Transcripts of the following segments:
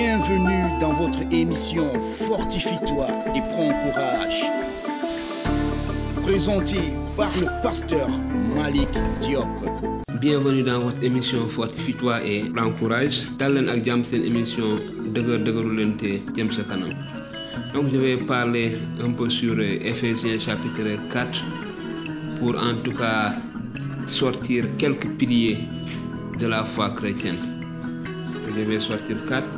Bienvenue dans votre émission Fortifie-toi et prends courage. Présenté par le pasteur Malik Diop. Bienvenue dans votre émission Fortifie-toi et prends courage. leen ak jàmm seen émission jëm sa kanam. Donc je vais parler un peu sur euh, Ephésiens chapitre 4 pour en tout cas sortir quelques piliers de la foi chrétienne. Je vais sortir quatre,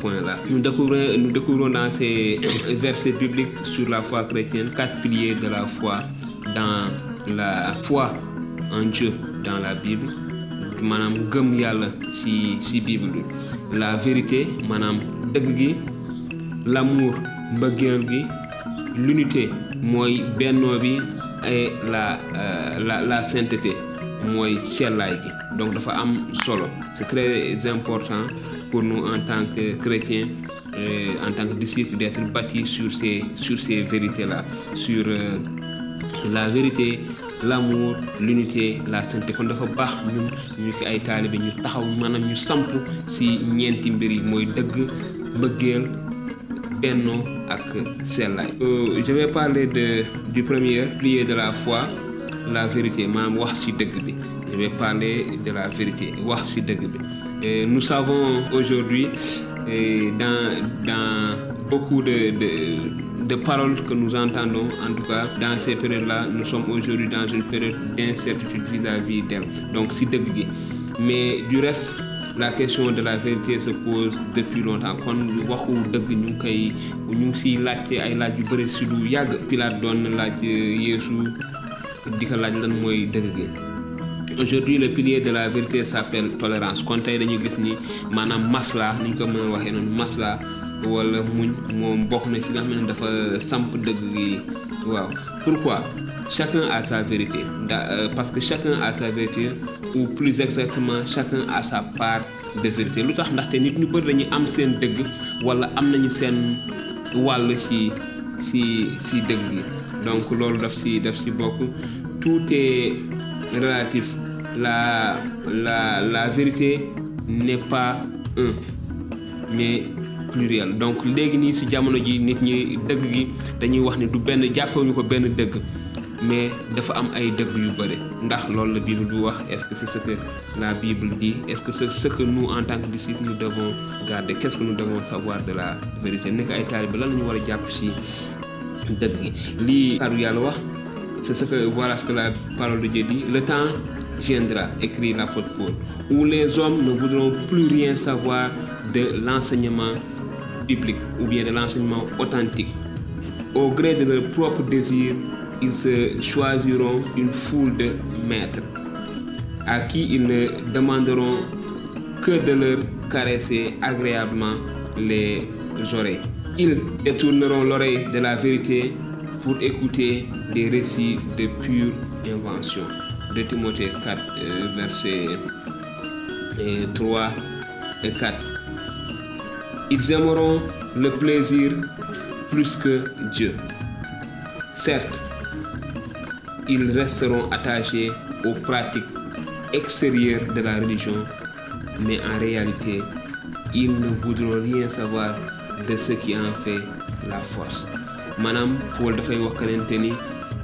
points là. Nous découvrons nous découvrons dans ces versets bibliques sur la foi chrétienne quatre piliers de la foi dans la foi en Dieu dans la Bible. Maanaam gëm yàlla ci Bible bi. La vérité maanaam dëgg gi l'amour mbëggeel l'unité mooy bennoo et la euh, la la sainteté mooy sellaay gi. Donc dafa am solo. C'est très important pour nous en tant que chrétiens euh, en tant que disciples d'être bâtis sur ces sur ces vérités là sur euh, la vérité l'amour l'unité la sainteté. Kon dafa baax ñun ñu ci ay taalibe ñu taxaw maanaam ñu ci ñeenti mbir yi mooy dëgg mbëggeel bennoo ak sellaay. Je vais parler de du premier pilier de la foi la vérité. Maanaam wax ci dëgg je vais parler de la vérité. Wax ci dëgg nous savons aujourd'hui dans beaucoup de paroles que nous entendons en tout cas dans ces périodes-là nous sommes aujourd'hui dans une période d'incertitude vis-à-vis d'elle. Donc dëgg gi. Mais du reste la question de la vérité se pose depuis longtemps. Kon laaj yu si aujourd'hui le pilier de la vérité s'appelle tolérance. Kon tey dañu gis ni maanaam masla ni ñu ko mën a waxee masla wala muñ moom bokk na si nga xam ne dafa samp dëgg gi. Waaw. Pourquoi? Chacun a sa vérité. Euh, parce que chacun a sa vérité ou plus exactement chacun a sa part de vérité. Lu tax ndaxte nit ñu bëri dañuy am seen dëgg wala am nañu seen wàll ci ci ci dëgg gi. Donc loolu daf ci daf ci bokk. Tout est relatif la la la vérité n'est pas un mais pluriel. Donc léegi nit ñi mais la Bible bi wax est-ce que c'est ce que la Bible dit? Est-ce que c'est ce que nous en tant que disciples nous devons garder? Qu'est-ce que nous devons savoir de la vérité? War a c'est ce que voilà ce que la parole de Dieu dit. Le temps viendra écrit l'apôtre Paul où les hommes ne voudront plus rien savoir de l'enseignement biblique ou bien de l'enseignement authentique au gré de leurs propres désirs ils se choisiront une foule de maîtres à qui ils ne demanderont que de leur caresser agréablement les oreilles. Ils détourneront l'oreille de la vérité pour écouter des récits de pure invention. De Timothée 4, euh, versets euh, 3 et 4. Ils aimeront le plaisir plus que Dieu. Certes, ils resteront attachés aux pratiques extérieures de la religion, mais en réalité, ils ne voudront rien savoir de ce qui en fait la force. maanaam Paul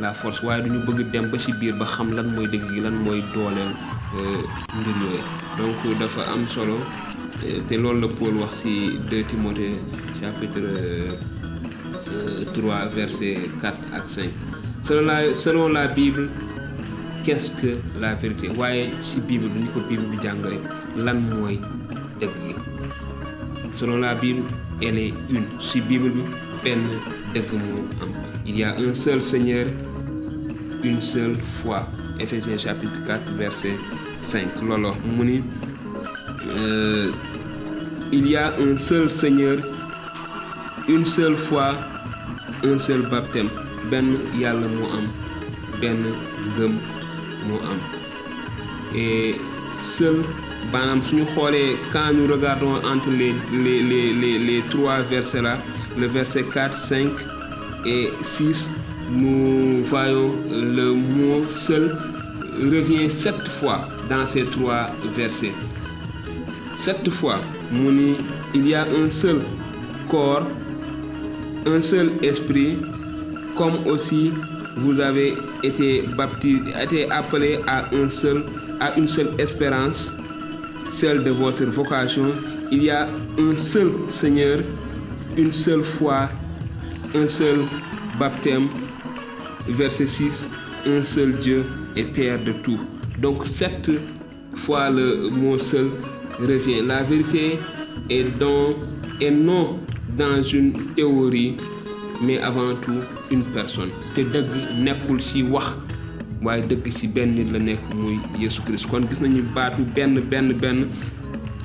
la force waaye duñu bëgg dem ba ci biir ba xam lan mooy dëgg gi lan mooy dooleel mbir yooyu. Donc dafa am solo te loolu la Paul wax ci 2 Timothée chapitre euh, 3 verset 4 ak 5 selon la selon la Bible qu'est-ce que la vérité? Waaye ci Bible bi ni ko Bible bi jàngale lan mooy dëgg gi? Selon la Bible elle est une. Ci Bible bi benn il y a un seul Seigneur une seule foi. Éphésiens chapitre 4 verset 5 loolu mu ni euh, il y a un seul Seigneur une seule foi un seul baptême. Benn yàlla moo am am. Et seul quand nous regardons entre les les les les trois versets là le verset 4 5 et 6 nous voyons le mot seul revient sept fois dans ces trois versets. Sept fois il y a un seul corps un seul esprit comme aussi vous avez été baptisé été appelé à un seul à une seule espérance celle de votre vocation. Il y a un seul Seigneur une seule foi un seul baptême verset 6 un seul Dieu et Père de tout. Donc cette fois le mot seul revient. La vérité est dans et non dans une théorie mais avant tout une personne. Te dëgg nekkul ci wax waaye dëgg ci benn nit la nekk muy Yesu Christ. Kon gis nañu baatu benn benn benn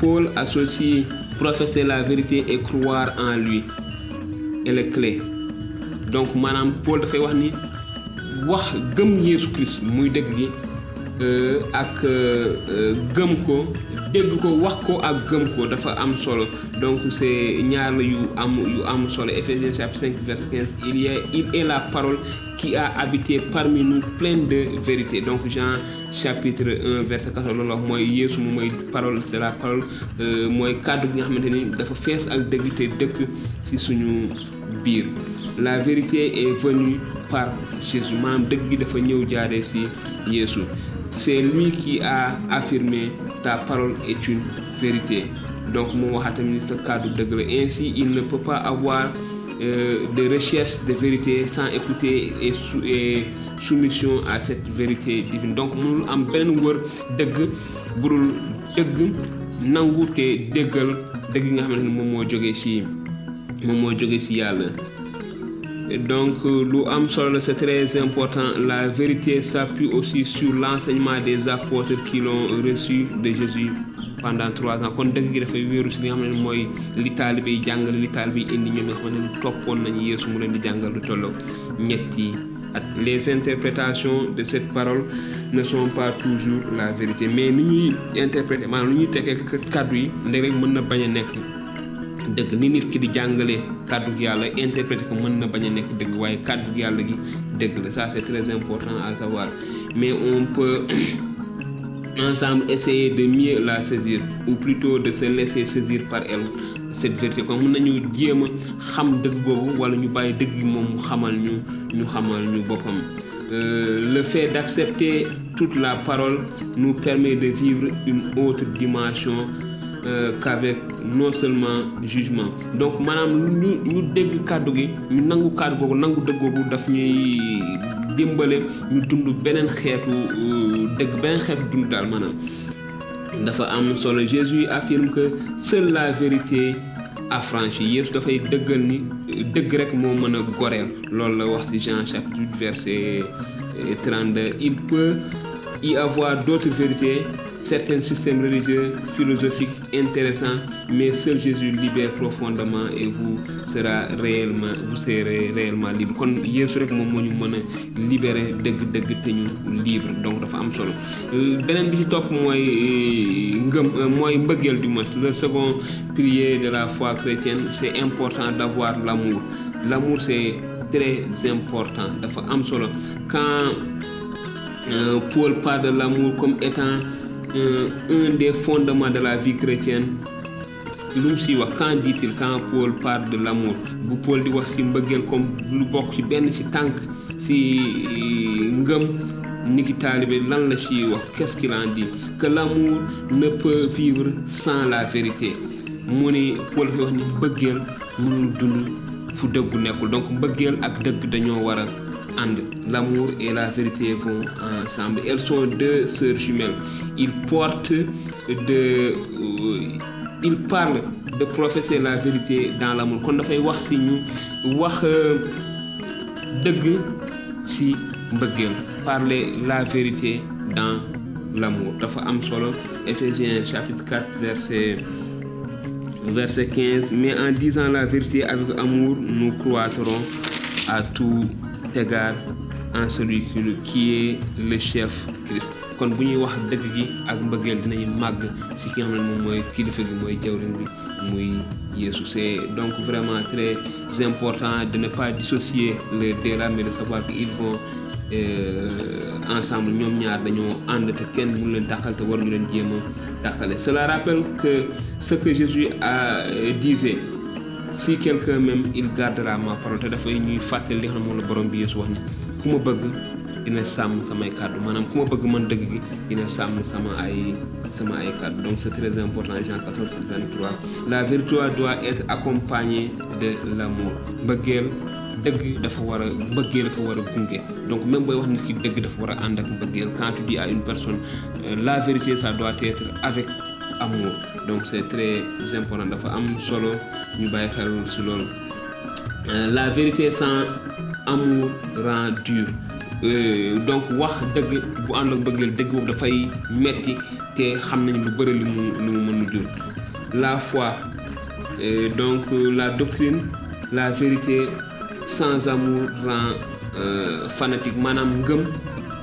Paul associe professer la vérité et croire en lui. Et les clés donc maanaam Paul dafay wax ni wax gëm Yesu Christ muy dëgg gi ak gëm ko dégg ko wax ko ak gëm ko dafa am solo. Donc c'est ñaar la yu am yu am solo. Éphésiens chapitre 5 verset 15 il y a il est la parole qui a habité parmi nous pleine de vérité. Donc Jean chapitre 1 verset 14 loolu wax mooy Yeesu moom mooy parole c'est la parole mooy kàddu gi nga xamante ni dafa fees ak dëgg te dëkk ci suñu biir. La vérité est venue par Jésus. Maanaam dëgg gi dafa ñëw jaaree ci Yeesu. C'est lui qui a affirmé ta parole est une vérité. Donc moo waxaat tamit sa kàddu dëgg la. Ainsi il ne peut pas avoir euh, de recherche de vérité sans écouter et, sou et soumission à cette vérité divine. Donc mënul am benn wër dëgg budul dëgg nangu te déggal dëgg nga xamante ne moom moo jógee ci moom moo jógee ci yàlla. Donc lu am solo c'est très important. La vérité s'appuie aussi sur l'enseignement des apôtres qui l'ont reçu de Jésus pendant trois ans. Kon les interprétations de cette parole ne sont pas toujours la vérité. Mais ni ñuy interpréter ñuy yi yàlla interpréter ça c'est très important à savoir. Mais on peut ensemble essayer de mieux la saisir ou plutôt de se laisser saisir par elle cette vérité kon mën nañu jéem a xam dëgg boobu wala ñu bàyyi dëgg gi moom mu xamal ñu ñu xamal ñu boppam. Le fait d'accepter toute la parole nous permet de vivre une autre dimension euh, qu'avec non seulement jugement. Donc maanaam ñu ñu dégg kàddu gi ñu nangu kàddu googu nangu dëgg googu daf ñuy Jésus affirme que seule la vérité affranchit Yeesu a Jean chapitre 8 verset 32 il peut y avoir d'autres vérités certains systèmes religieux, philosophiques intéressants, mais seul Jésus libère profondément et vous sera réellement, vous serez réellement libre. kon Yeesu rek moom moo ñu mën a libérer libre donc dafa am solo. Beneen bi ci topp mooy ngëm mooy mbëggeel du moins. Le second pilier de la foi chrétienne c'est important d'avoir l'amour. L'amour c'est très important dafa solo. Quand euh, Paul parle de l'amour comme étant euh, un des fondements de la vie chrétienne quand dit-il quand Paul parle de l'amour Paul comme la ciy wax qu'est-ce qu'il en dit? Que l'amour ne peut vivre sans la vérité. Paul dafay wax ni mbëggeel donc l'amour et la vérité vont ensemble. Elles sont deux sœurs jumelles. Ils portent de euh, ils parlent de professer la vérité dans l'amour. Kon dafay wax ci ñu wax ci mbëggeel. Parler la vérité dans l'amour. Dafa am solo. Éphésiens chapitre 4 verset verset 15 mais en disant la vérité avec amour nous croîtrons à tout égard en celui qui est le chef Christ. Kon bu ñuy wax dëgg gi ak mbëggeel dinañu màgg ci ki nga xam ne moom mooy kilifa gi mooy jawriñ bi muy Yeesu. C'est donc vraiment très important de ne pas dissocier les deux là mais de savoir qu'ils vont euh, ensemble. Ñoom ñaar dañoo ànd te kenn mënu leen tàqal te waruñu leen jéem a tàqale cela rappelle que ce que Jésus a disait si quelqu'un m'aime il gardera ma parole. Te dafay ñuy fàttali li xam ne moom la borom bi Yeesu wax ni ku ma bëgg dina sàmm samay bëgg man dëgg gi dina sàmm sama ay sama ay kàddu. Donc c'est très important Jean 14 23 la vérité doit être accompagnée de l'amour. Mbëggeel dëgg dafa war a mbëggeel dafa war a gunge. Donc même booy wax nit ki dëgg dafa war a ànd ak mbëggeel. Quand tu dis à une personne euh, la vérité ça doit être avec amour. Donc c'est très important. Dafa am solo ñu bàyyi xel ci loolu. La vérité sans amour rend dur. Euh, donc wax dëgg bu ànd ak bëggeel dëgg boobu dafay metti te xam nañu lu bëri lu mu lu mu mën a jur. La foi. Euh, donc la doctrine la vérité sans amour rend euh, fanatique. Maanaam ngëm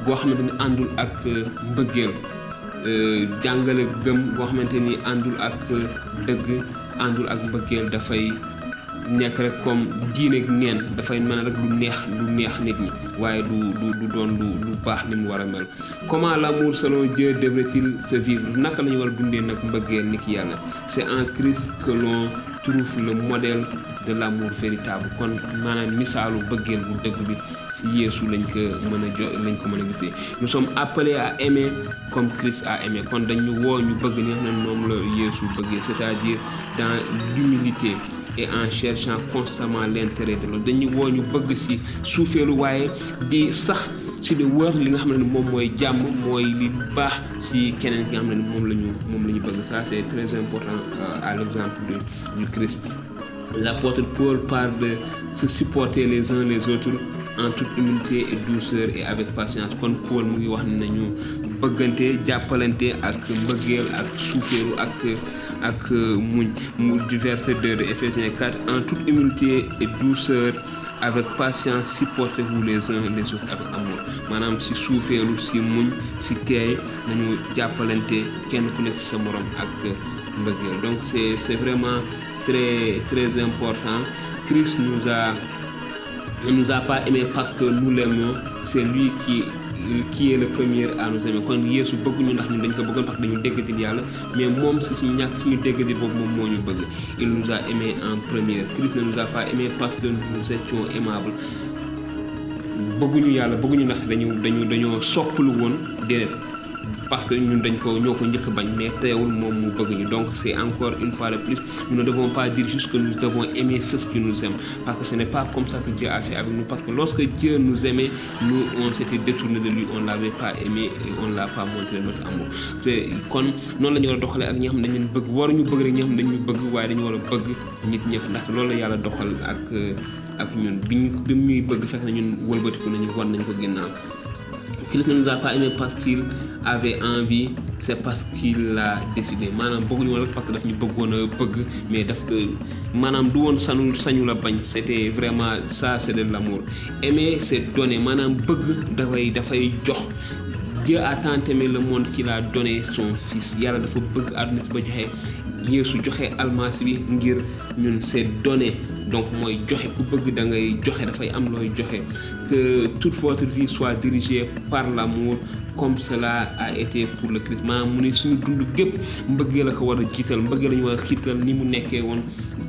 boo xamante ni àndul ak mbëggeel jàngale gëm boo xamante ni àndul ak dëgg àndul ak mbëggeel dafay nekk rek comme diine ak neen dafay mën rek lu neex lu neex nit ñi waaye du du du doon lu lu baax ni mu war a mel. Comment l'amour selon Dieu devrait-il se vivre? Naka la ñu war a dundee nag mbëggeel ni ki yàlla? C'est en Christ que l'on trouve le modèle de l'amour véritable. Kon maanaam misaalu bëggeel bu dëgg bi ci Yeesu lañ ko mën a lañ ko mën a gisee. Nous sommes appelés à aimer comme Christ a aimé. Kon dañu woo ñu bëgg ni nga xam ne la Yeesu bëggee c'est-à-dire dans l'humilité et en cherchant constamment l'intérêt de l'autre. Dañuy woo ñu bëgg ci suufeelu waaye di sax ci di wër li nga xam ne moom mooy jàmm mooy li baax ci keneen ki nga xam ne moom la ñu moom la ñu bëgg. Ça c'est très important à l'exemple du Christ l'apôtre Paul parle de se supporter les uns les autres en toute humilité et douceur et avec patience. Kon Paul mu ngi wax ne nañu bëggante jàppalante ak mbëggeel ak suufeeru ak 2 de Éphésiens 4 en toute humilité et douceur avec patience supportez-vous les uns les autres avec amour. Maanaam si suufeelu si muñ si donc c'est vraiment très très important. Christ nous a ne nous a pas aimé parce que nous l'aimons. C'est lui qui qui est le premier à nous aimer. Kon Yeesu bëgguñu ndax ñun dañ ko bëggoon parce que dañu déggatil mais moom si suñu ñàkk suñu déggatil boobu moom il nous a aimé en premier. Christ ne nous a pas aimé parce que nous étions aimables. Bëgguñu yàlla bëgguñu ndax dañu dañu dañoo soppalu woon déedéet parce que ñun dañ donc c'est encore une fois de plus nous ne devons pas dire juste que nous devons aimer ceux qui nous aiment parce que ce n'est pas comme ça que Dieu a fait avec nous parce que lorsque Dieu nous aimait nous on s'était détourné de lui on l'avait pas aimé et on l'a pas montré notre amour. Nous avait envie c'est parce qu'il l'a décidé. Maanaam parce a vraiment ça c'est de l'amour. Aimer c'est donner. Dieu a tant aimé le monde qu'il a donné son fils. Yàlla dafa joxe almasi bi ngir ñun donné donc mooy joxe ku bëgg da ngay joxe am joxe. Que toute votre vie soit dirigée par l'amour comme cela a été pour le Christ maanaam mu ne suñu dund gépp mbëggee la ko war a jiital mbëggee la ñu war a xiital ni mu nekkee woon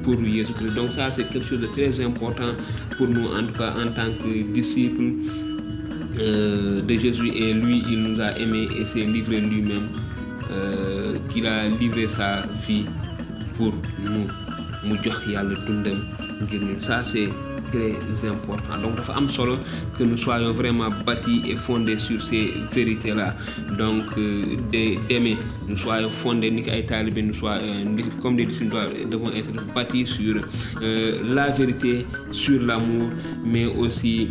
pour Jésus Christ. Donc ça c'est quelque chose de très important pour nous en tout cas en tant que disciples euh, de Jésus. Et lui il nous a aimés et s'est livré lui-même euh, qu'il a livré sa vie pour nous mu jox yàlla dundam ngir ñun. Ça c'est très important. Donc dafa am solo que nous soyons vraiment bâtis et fondés sur ces vérités là donc euh, d'aimer nous soyons fondés nous soyons comme des disciples devons être bâtis sur euh, la vérité sur l'amour mais aussi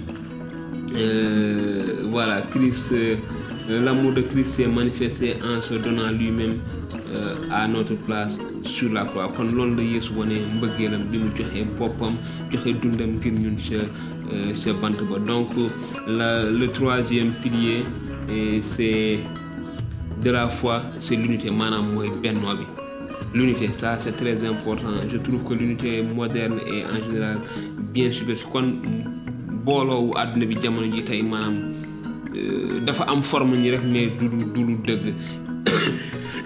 euh, voilà Christ l'amour de Christ s'est manifesté en se donnant lui-même à notre place sur la croix. Kon loolu la Yeesu wane mbëggeelam bi mu joxe boppam joxe dundam ngir ñun ca ca bant ba. Donc le troisième pilier c'est de la foi c'est l'unité. Maanaam mooy bennoo bi. L'unité ça c'est très important. Je trouve que l'unité moderne est en général bien superficielle kon booloowu àdduna bi jamono ji tey maanaam dafa am forme rek mais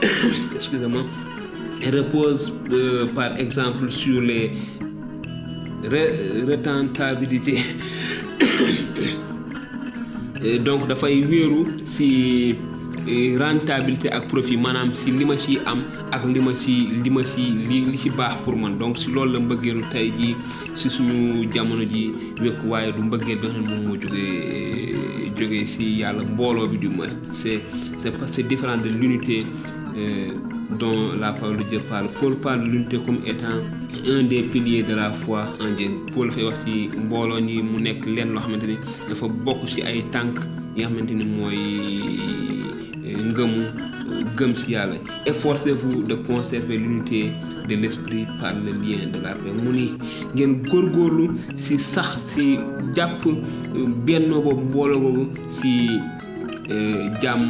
excusez-moi. Repose euh, par exemple sur les retentabilités. Donc dafay wéeru ci rentabilité ak profit maanaam ci li ci am ak li pour man. Donc ci loolu la mbëggeelu ci suñu jamono ji wekku waaye du mbëggeel bi nga xam ne moom bi du moins c'est c'est différent de l'unité euh, dont la parole de Dieu parle. Paul parle de l'unité comme étant un des piliers de la foi en Dieu. Paul fay wax ci mbooloo ni mu nekk lenn loo xamante ni dafa bokk ci ay tànk yi nga xamante yàlla. Efforcez-vous de conserver l'unité de l'esprit par le lien de la paix. Mu ni ngeen góorgóorlu ci sax ci jàpp bennoo boobu mbooloo boobu ci jàmm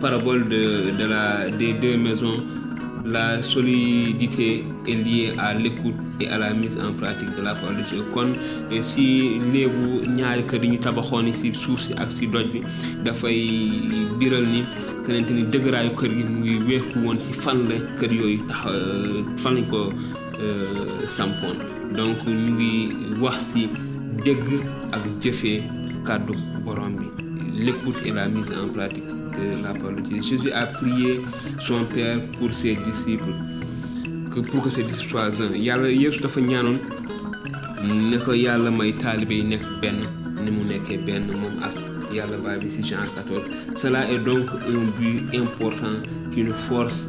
parabole de, la, des deux maisons, la solidité est liée à l'écoute et à la mise en pratique de la parole de Dieu kon si léebu ñaari kër si suuf si ak si doj bi dafay biral ni kenente ni dëgëraayu kër gi mu ngi wéeku woon lañ ko sampoon. Donc ñu ngi wax ci dégg ak jëfee l'écoute et la mise en pratique la parole de. Jésus a prié son Père pour ses disciples que pour que ses disciples soient un. Yàlla Yeesu dafa ñaanoon ne ko yàlla may taalibe yi nekk benn ni mu nekkee benn moom ak yàlla baay bi ci Jean 14 cela est donc un but important qui nous force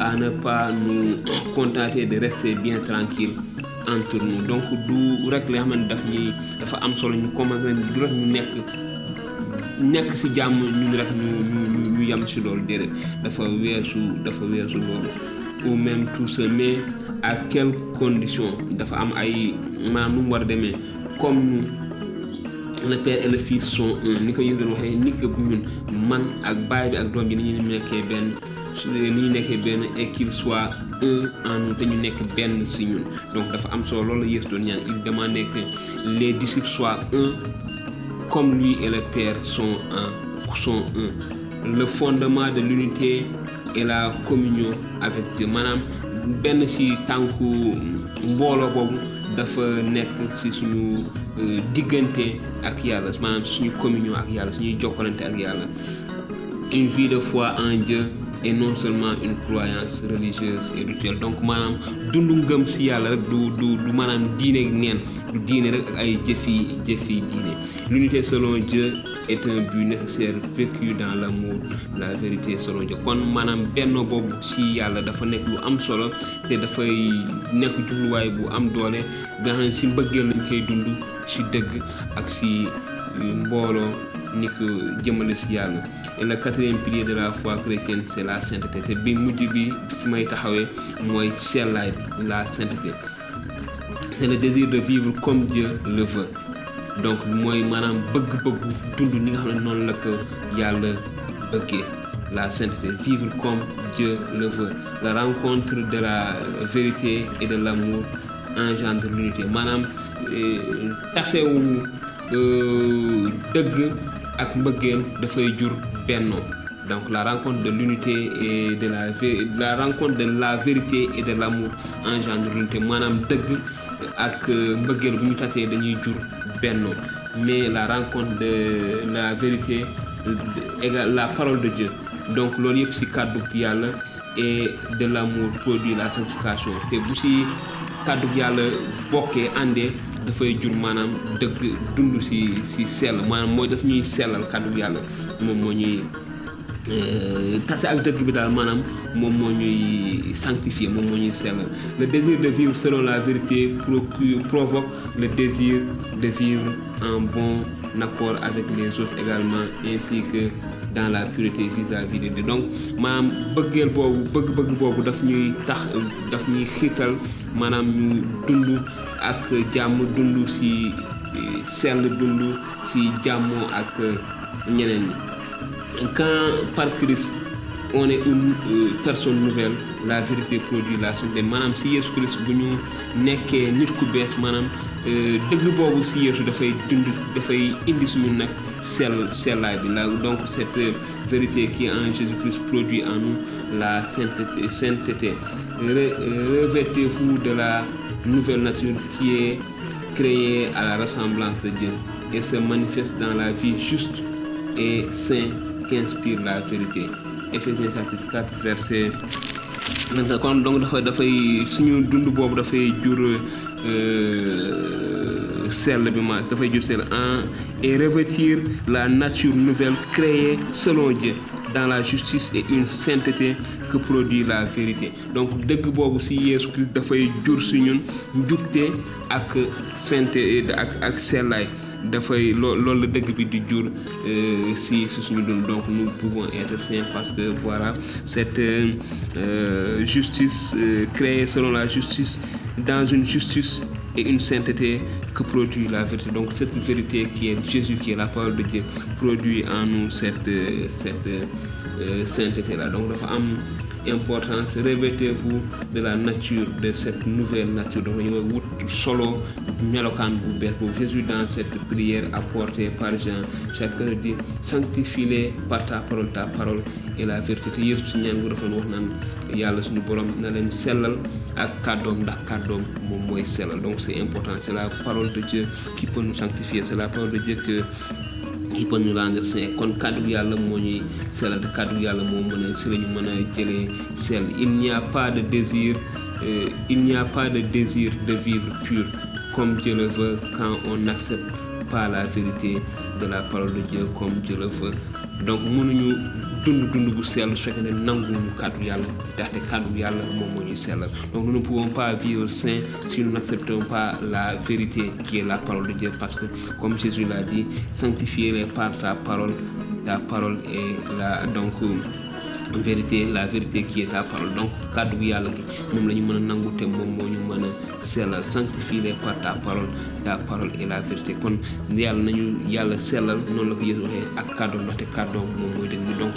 à ne pas nous contenter de rester bien tranquille entre nous. Donc du rek li nga nekk ci jàmm ñun rek ñu ñu ñu yem ci loolu déedéet. Dafa weesu dafa weesu loolu. Ou même tout ça mais à quelles conditions? Dafa am ay maanaam nu mu war a demee. Comme nous le père et le fils sont un. Ni ko doon waxee ni ko ñun man ak baay bi ak doom bi ni ñu nekkee benn ni ñu nekkee benn et qu'il soit un en nous te nekk benn ci ñun. Donc dafa am solo loolu la doon ñaan. Il demandait que les disciples soient un comme lui et le Père sont un sont un. Le fondement de l'unité est la communion avec Dieu. Maanaam benn ci dafa ci suñu diggante ak suñu communion ak yàlla suñuy jokkalante ak une vie de foi en Dieu et non seulement une croyance religieuse et rituelle. Donc maanaam dundu ngëm si yàlla rek du du l'unité selon Dieu est un but nécessaire vécu dans l'amour la vérité selon Dieu. Kon maanaam benno boobu si yàlla dafa nekk lu am solo te dafay nekk jubluwaay bu am doole nga xam ne mbëggeel lañ koy dund si dëgg ak si mbooloo ni et le quatrième pilier de la foi chrétienne c'est la sainteté. Te bi mujj bi fi may taxawee mooy sellaay la sainteté c'est le désir de vivre comme Dieu le veut. Donc mooy maanaam bëgg-bëggu dund ni nga xam ne noonu la ko yàlla bëggee. La sainteté vivre comme Dieu le veut. La rencontre de la vérité et de l'amour engendre l'unité. Maanaam tasewu dëgg ak mbëggeel dafay jur bennoo. Donc la rencontre de l'unité et de la la rencontre de la vérité et de l'amour engendre l'unité. Maanaam dëgg ak mbëggeel bu ñu tasee dañuy jur bennoo mais la rencontre de la vérité égale la parole de Dieu. Donc loolu yëpp ci kàddu yàlla et de l'amour produit la sanctification. Te bu ci kàddu yàlla bokkee àndee dafay jur maanaam dëgg dund ci ci sell. Maanaam mooy daf ñuy sellal kàddu yàlla. Moom moo ñuy tase ak dëgg bi daal maanaam moom moo ñuy sanctifier moom moo ñuy sellal le désir de vivre selon la vérité procure provoque le désir de vivre en bon accord avec les autres également ainsi que dans la pureté vis-à-vis de Dieu. Donc maanaam bëggeel boobu bëgg-bëgg boobu daf ñuy tax daf ñuy xiital maanaam ñu dund ak jàmm dund ci sell dund ci jàmmoo ak ñeneen quand par Christ on est une personne nouvelle la vérité produit la sainteté maanaam ci Yeesu Christ bu ñu nekkee nit ku bees maanaam dëgg bi. La donc cette vérité qui est en Jésus-Christ produit en nous la sainteté sainteté. Revêtez-vous de la nouvelle nature qui est créée à la ressemblance de Dieu et se manifeste dans la vie juste et sainte qu'inspire la vérité. Éphésiens chapitre 4 verset 24 kon donc en et revêtir la nature nouvelle créée selon Dieu dans la justice et une sainteté que produit la vérité. Donc dëgg boobu ci Yeesu Christ dafay jur ci ñun njubte ak sainteté dafay loo loolu la dëgg bi di jur ci ci suñu donc nous pouvons être saints parce que voilà cette euh, justice euh, créée selon la justice dans une justice et une sainteté que produit la vérité. Donc cette vérité qui est Jésus, qui est la parole de Dieu, produit en nous cette, cette euh, sainteté-là. Donc importance revêtez-vous de la nature de cette nouvelle nature. Solo dans cette prière apportée par Jean sanctifie-les par ta parole ta parole et la vérité. Donc c'est important c'est la parole de Dieu qui peut nous sanctifier c'est la parole de Dieu que nous rendre saints kon kàddu yàlla moo ñuy sellal te kàddu yàlla moo mën a si la ñu mën a jëlee sell il n'y a pas de désir euh, il n'y a pas de désir de vivre pur comme Dieu le veut quand on n'accepte pas la vérité de la parole de Dieu comme Dieu le veut donc mënuñu nous ne pouvons pas vivre saint si nous n'acceptons pas la vérité qui est la parole de Dieu parce que comme Jésus l'a dit sanctifiez-les par ta parole ta parole est la vérité la vérité qui est ta parole. Donc kàddu bu yàlla la par ta parole ta parole est la vérité. La donc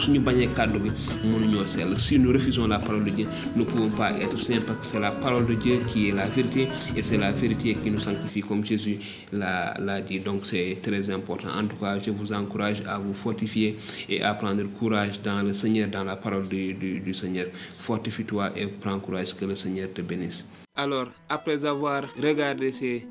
mënuñoo sell. Si nous refusons la parole de Dieu nous ne pouvons pas être saints parce que c'est la parole de Dieu qui est la vérité et c'est la vérité qui nous sanctifie comme Jésus l'a dit. Donc c'est très important. En tout cas je vous encourage à vous fortifier et à prendre courage dans le Seigneur dans la parole du, du Seigneur. Fortifie-toi et prends courage que le Seigneur te bénisse. Alors après avoir regardé ces